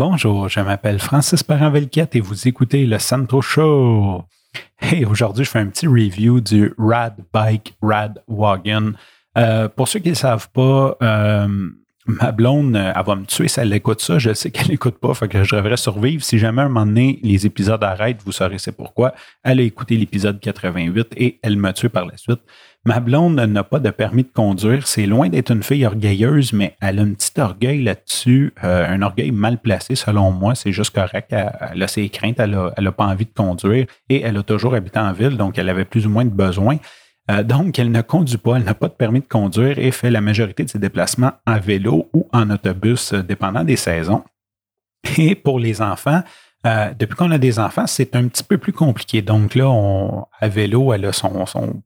Bonjour, je m'appelle Francis parent et vous écoutez le Santo Show. Hey, aujourd'hui, je fais un petit review du Rad Bike Rad Wagon. Euh, pour ceux qui ne savent pas, euh, ma blonde, euh, elle va me tuer si elle écoute ça. Je sais qu'elle n'écoute pas, fait que je devrais survivre. Si jamais à un moment donné, les épisodes arrêtent, vous saurez c'est pourquoi. Elle a écouté l'épisode 88 et elle m'a tué par la suite. Ma blonde n'a pas de permis de conduire. C'est loin d'être une fille orgueilleuse, mais elle a un petit orgueil là-dessus, euh, un orgueil mal placé selon moi. C'est juste correct. Elle, a ses craintes, elle n'a pas envie de conduire et elle a toujours habité en ville, donc elle avait plus ou moins de besoins. Euh, donc, elle ne conduit pas, elle n'a pas de permis de conduire et fait la majorité de ses déplacements en vélo ou en autobus, euh, dépendant des saisons. Et pour les enfants, euh, depuis qu'on a des enfants, c'est un petit peu plus compliqué. Donc là, à vélo, elle a son,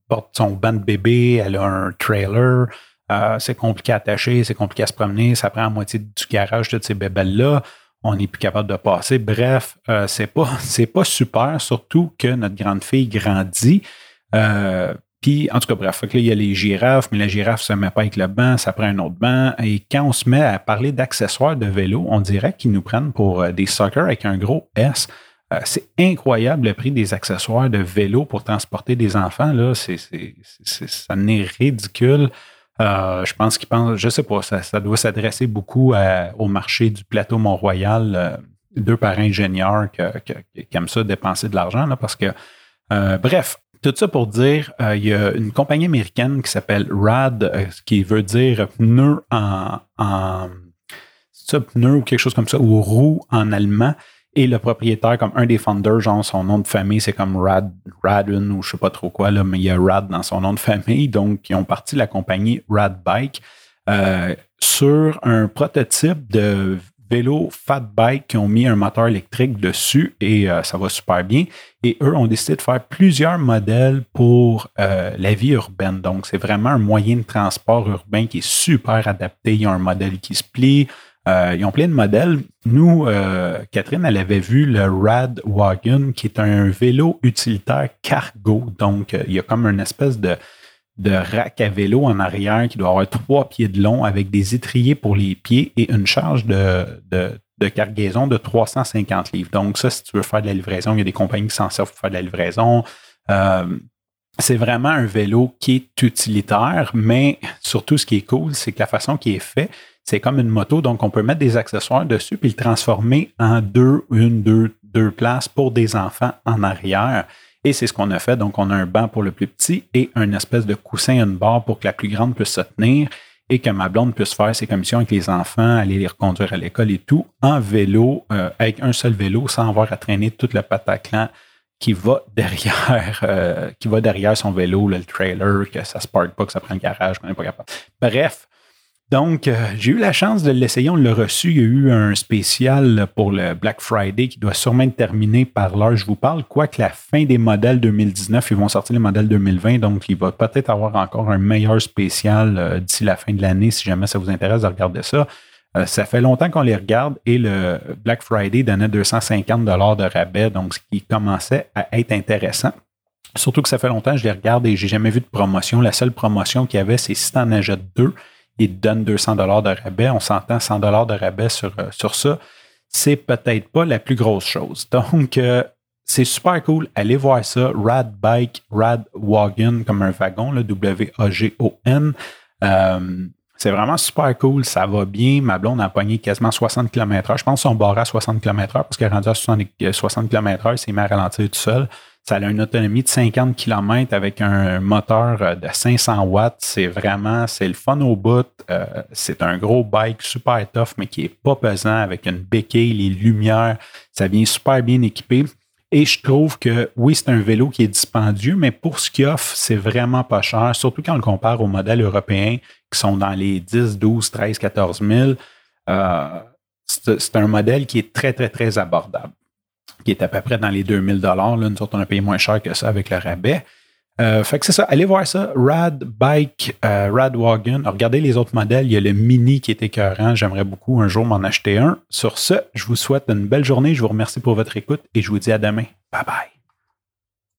porte son banc de bébé, elle a un trailer. c'est compliqué à attacher, c'est compliqué à se promener, ça prend la moitié du garage, toutes ces bébelles-là. On n'est plus capable de passer. Bref, c'est pas, pas super, surtout que notre grande fille grandit. Puis, en tout cas, bref, là, il y a les girafes, mais la girafe ne se met pas avec le banc, ça prend un autre banc. Et quand on se met à parler d'accessoires de vélo, on dirait qu'ils nous prennent pour euh, des suckers avec un gros S. Euh, c'est incroyable le prix des accessoires de vélo pour transporter des enfants. Là, c'est, ça n'est ridicule. Euh, je pense qu'ils pensent, je sais pas, ça, doit s'adresser beaucoup au marché du plateau Mont-Royal, deux parents ingénieurs qui aiment ça dépenser de l'argent, là, parce que, bref, tout ça pour dire, euh, il y a une compagnie américaine qui s'appelle RAD, euh, qui veut dire pneu en, en ça, pneu ou quelque chose comme ça, ou roue en allemand. Et le propriétaire, comme un des founders, genre son nom de famille, c'est comme Rad, Radun ou je sais pas trop quoi, là, mais il y a Rad dans son nom de famille. Donc, ils ont parti la compagnie Rad Bike euh, sur un prototype de vélo fat bike qui ont mis un moteur électrique dessus et euh, ça va super bien. Et eux ont décidé de faire plusieurs modèles pour euh, la vie urbaine. Donc, c'est vraiment un moyen de transport urbain qui est super adapté. Ils ont un modèle qui se plie. Euh, ils ont plein de modèles. Nous, Catherine, elle avait vu le Rad Wagon, qui est un vélo utilitaire cargo. Donc, il y a comme une espèce de de rack à vélo en arrière qui doit avoir trois pieds de long avec des étriers pour les pieds et une charge de, de, cargaison de 350 livres. Donc, ça, si tu veux faire de la livraison, il y a des compagnies qui s'en servent pour faire de la livraison. Euh, c'est vraiment un vélo qui est utilitaire, mais surtout, ce qui est cool, c'est que la façon qui est fait, c'est comme une moto, donc on peut mettre des accessoires dessus puis le transformer en deux, une, deux, deux places pour des enfants en arrière. Et c'est ce qu'on a fait. Donc, on a un banc pour le plus petit et un espèce de coussin, une barre pour que la plus grande puisse se tenir et que ma blonde puisse faire ses commissions avec les enfants, aller les reconduire à l'école et tout, en vélo, euh, avec un seul vélo, sans avoir à traîner toute le pataclan qui va derrière, euh, qui va derrière son vélo, le trailer, que ça ne se parque pas, que ça prend le garage, qu'on n'est pas capable. Bref, donc, euh, j'ai eu la chance de l'essayer. On l'a reçu. Il y a eu un spécial pour le Black Friday qui doit sûrement être terminé par l'heure je vous parle. Quoique la fin des modèles 2019, ils vont sortir les modèles 2020. Donc, il va peut-être avoir encore un meilleur spécial euh, d'ici la fin de l'année si jamais ça vous intéresse de regarder ça. Euh, ça fait longtemps qu'on les regarde et le Black Friday donnait 250 de rabais, donc ce qui commençait à être intéressant. Surtout que ça fait longtemps que je les regarde et j'ai jamais vu de promotion. La seule promotion qu'il y avait, c'est si tu en achètes deux, il te donne 200 dollars de rabais. On s'entend 100 dollars de rabais sur, euh, sur ça. C'est peut-être pas la plus grosse chose. Donc, euh, c'est super cool. Allez voir ça. Rad Bike, Rad Wagon, comme un wagon, le W-A-G-O-N. Euh, c'est vraiment super cool. Ça va bien. Ma blonde a pogné quasiment 60 km/h. Je pense qu'on barre à 60 km/h parce qu'elle est à 60 km/h. C'est à ralentir tout seul. Ça a une autonomie de 50 km avec un moteur euh, de 500 watts. C'est vraiment, c'est le fun au bout. Euh, c'est un gros bike super tough, mais qui est pas pesant avec une béquille, les lumières. Ça vient super bien équipé. Et je trouve que oui, c'est un vélo qui est dispendieux, mais pour ce qu'il offre, c'est vraiment pas cher, surtout quand on le compare aux modèles européens qui sont dans les 10, 12, 13, 14 000. c'est un modèle qui est très, très, très abordable qui est à peu près dans les 2000 dollars. Nous autres, on a payé moins cher que ça avec le rabais. Euh, fait que c'est ça, allez voir ça. Rad Bike, euh, Rad Wagon. regardez les autres modèles. Il y a le Mini qui est écœurant. J'aimerais beaucoup un jour m'en acheter un. Sur ce, je vous souhaite une belle journée. Je vous remercie pour votre écoute et je vous dis à demain. Bye bye.